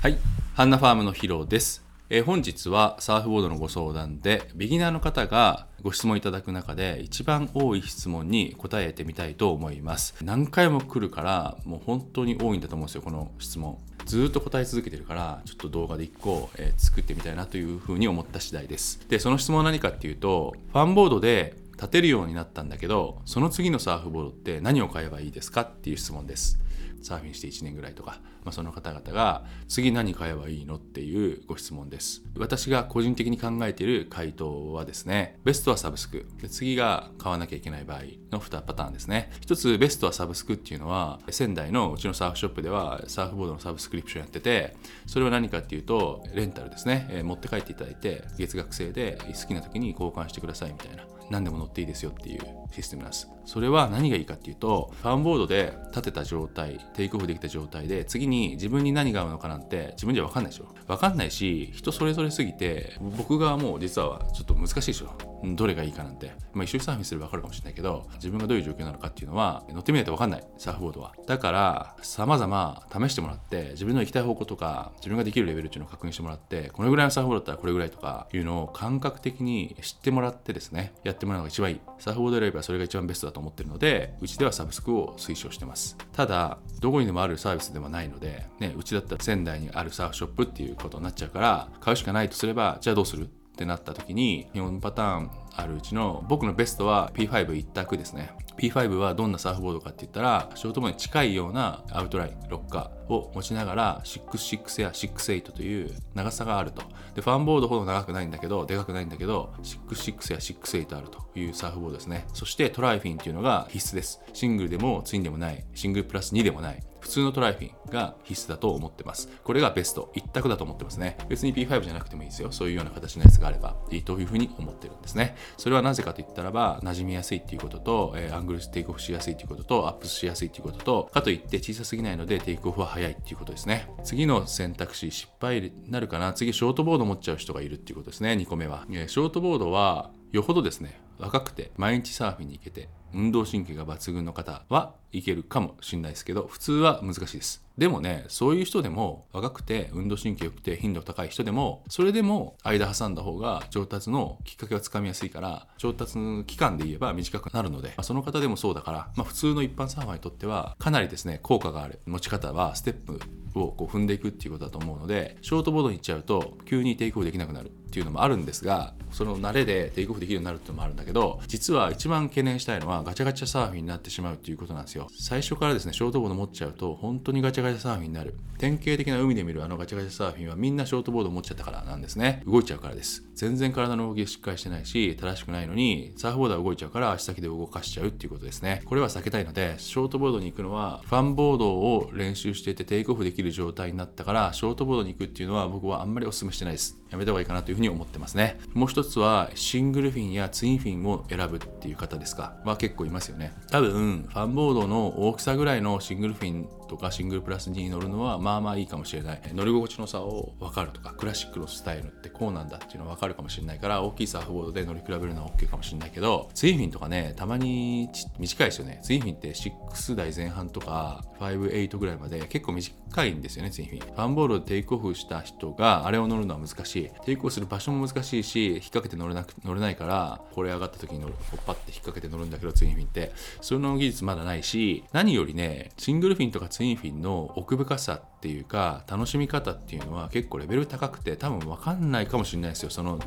はい、ハンナファームのヒロです。えー本日はサーフボードのご相談で、ビギナーの方がご質問いただく中で一番多い質問に答えてみたいと思います。何回も来るから、もう本当に多いんだと思うんですよ、この質問。ずっと答え続けてるから、ちょっと動画で1個、えー作ってみたいなというふうに思った次第です。で、その質問は何かっていうと、ファンボードで立てるようになったんだけど、その次のサーフボードって何を買えばいいですかっていう質問です。サーフィンして1年ぐらいとか、まあ、その方々が次何買えばいいのっていうご質問です。私が個人的に考えている回答はですねベストはサブスク。で次が買わなきゃいけない場合の2パターンですね。一つベストはサブスクっていうのは仙台のうちのサーフショップではサーフボードのサブスクリプションやっててそれは何かっていうとレンタルですね、えー持って帰っていただいて月額制で好きな時に交換してくださいみたいな。何でも乗っていいですよっていうシステムなんです。それは何がいいかっていうとファンボードで立てた状態テイクオフできた状態で次に自分に何が合うのかなんて自分じゃ分かんないでしょ。分かんないし人それぞれすぎて僕がもう実はちょっと難しいでしょ。どれがいいかなんて、まあ、一緒にサーフィンすれば分かるかもしれないけど自分がどういう状況なのかっていうのは乗ってみないと分かんない。サーフボードは。だから様々試してもらって自分の行きたい方向とか自分ができるレベルっていうのを確認してもらってこれぐらいのサーフボードだったらこれぐらいとかいうのを感覚的に知ってもらってですねやってもらうのが一番いい。サーフボード選べばそれが一番ベストだと思ってるのでうちではサブスクを推奨してます。ただどこにでもあるサービスではないので、ね、うちだったら仙台にあるサーフショップっていうことになっちゃうから買うしかないとすればじゃあどうするってなった時に日本パターンあるうちの僕のベストは P5 一択ですね P5 はどんなサーフボードかって言ったらショートボードに近いようなアウトラインロッカーを持ちながら66や68という長さがあるとでファンボードほど長くないんだけどでかくないんだけど66や68あるというサーフボードですねそしてトライフィンっていうのが必須ですシングルでもツインでもないシングルプラス2でもない普通のトライフィンが必須だと思ってます。これがベスト、一択だと思ってますね。別に P5 じゃなくてもいいですよ。そういうような形のやつがあればいいというふうに思ってるんですね。それはなぜかと言ったらば、馴染みやすいっていうことと、えーアングルテイクオフしやすいっていうことと、アップしやすいっていうことと、かといって小さすぎないのでテイクオフは早いっていうことですね。次の選択肢、失敗になるかな。次、ショートボード持っちゃう人がいるっていうことですね。2個目は。えーショートボードは、よほどですね、若くて毎日サーフィンに行けて運動神経が抜群の方はいけるかもしれないですけど普通は難しいです。でもねそういう人でも若くて運動神経良くて頻度高い人でもそれでも間挟んだ方が上達のきっかけはつかみやすいから上達の期間で言えば短くなるので、まあその方でもそうだから、まあ、普通の一般サーファーにとってはかなりですね効果がある。持ち方はステップをこう踏んでいくっていうことだと思うのでショートボードに行っちゃうと急にテイクオフできなくなる。っていうのもあるんですがその慣れでテイクオフできるようになるっていうのもあるんだけど実は一番懸念したいのはガチャガチャサーフィンになってしまうっていうことなんですよ。最初からですねショートボード持っちゃうと本当にガチャガチャサーフィンになる。典型的な海で見るあのガチャガチャサーフィンはみんなショートボード持っちゃったからなんですね。動いちゃうからです。全然体の動きがしっかりしてないし正しくないのにサーフボードは動いちゃうから足先で動かしちゃうっていうことですね。これは避けたいのでショートボードに行くのはファンボードを練習していてテイクオフできる状態になったからショートボードに行くっていうのは僕はあんまりお勧めしてないです。やめた方がいいかなというふうに思ってますね。もう一つはシングルフィンやツインフィンを選ぶっていう方ですか。は結構いますよね。多分ファンボードの大きさぐらいのシングルフィンとかシングルプラス2に乗るのはまあまあいいかもしれない。乗り心地の差を分かるとかクラシックのスタイルってこうなんだっていうのは分かるかもしれないから大きいサーフボードで乗り比べるのは OK かもしれないけどツインフィンとかねたまに短いですよね。ツインフィンって6台前半とか58ぐらいまで結構短いんですよねツインフィン。ファンボードでテイクオフした人があれを乗るのは難しいし抵抗する場所も難しいし引っ掛けて乗れなく乗れないからこれ上がった時に乗るこうパッて引っ掛けて乗るんだけどツインフィンって。その技術まだないし何よりねシングルフィンとかツインフィンの奥深さっていうか楽しみ方っていうのは結構レベル高くて多分分かんないかもしれないですよ。その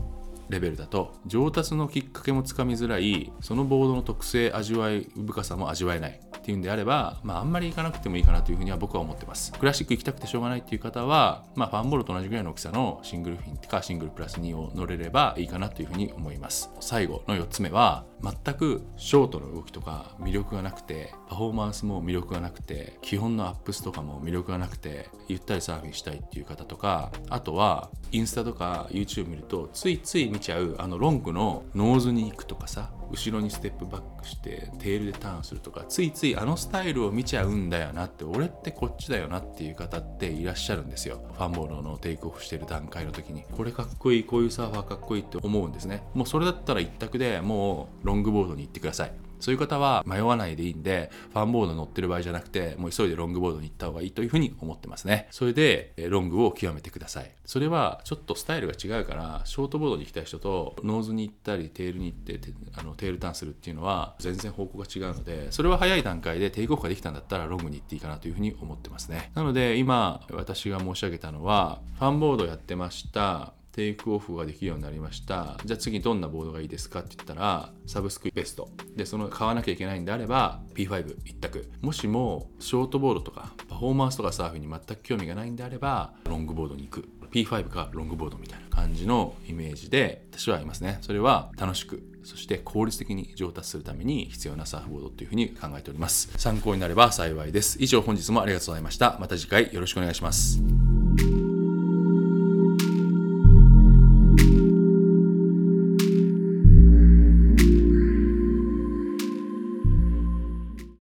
レベルだと上達のきっかけもつかみづらいそのボードの特性味わい深さも味わえないっていうんであれば、まあ、あんまり行かなくてもいいかなというふうには僕は思ってます。クラシック行きたくてしょうがないっていう方は、まあ、ファンボールと同じぐらいの大きさのシングルフィンかシングルプラス2を乗れればいいかなというふうに思います。最後の4つ目は全くショートの動きとか魅力がなくてパフォーマンスも魅力がなくて基本のアップスとかも魅力がなくてゆったりサーフィンしたいっていう方とかあとはインスタとか YouTube 見るとついつい見ちゃうあのロングのノーズに行くとかさ後ろにステップバックしてテールでターンするとかついついあのスタイルを見ちゃうんだよなって俺ってこっちだよなっていう方っていらっしゃるんですよ。ファンボードのテイクオフしてる段階の時に。これかっこいいこういうサーファーかっこいいって思うんですね。もうそれだったら一択でもうロングボードに行ってください。そういう方は迷わないでいいんでファンボード乗ってる場合じゃなくてもう急いでロングボードに行った方がいいというふうに思ってますね。それでロングを極めてください。それはちょっとスタイルが違うからショートボードに行きたい人とノーズに行ったりテールに行ってあのテールターンするっていうのは全然方向が違うのでそれは早い段階でテイクオフができたんだったらロングに行っていいかなというふうに思ってますね。なので今私が申し上げたのはファンボードやってましたテイクオフができるようになりました。じゃあ次どんなボードがいいですかって言ったら、サブスクベスト。で、その買わなきゃいけないんであれば、P5 一択。もしも、ショートボードとか、パフォーマンスとかサーフィンに全く興味がないんであれば、ロングボードに行く。P5 かロングボードみたいな感じのイメージで、私はいますね。それは楽しく、そして効率的に上達するために必要なサーフボードというふうに考えております。参考になれば幸いです。以上本日もありがとうございました。また次回よろしくお願いします。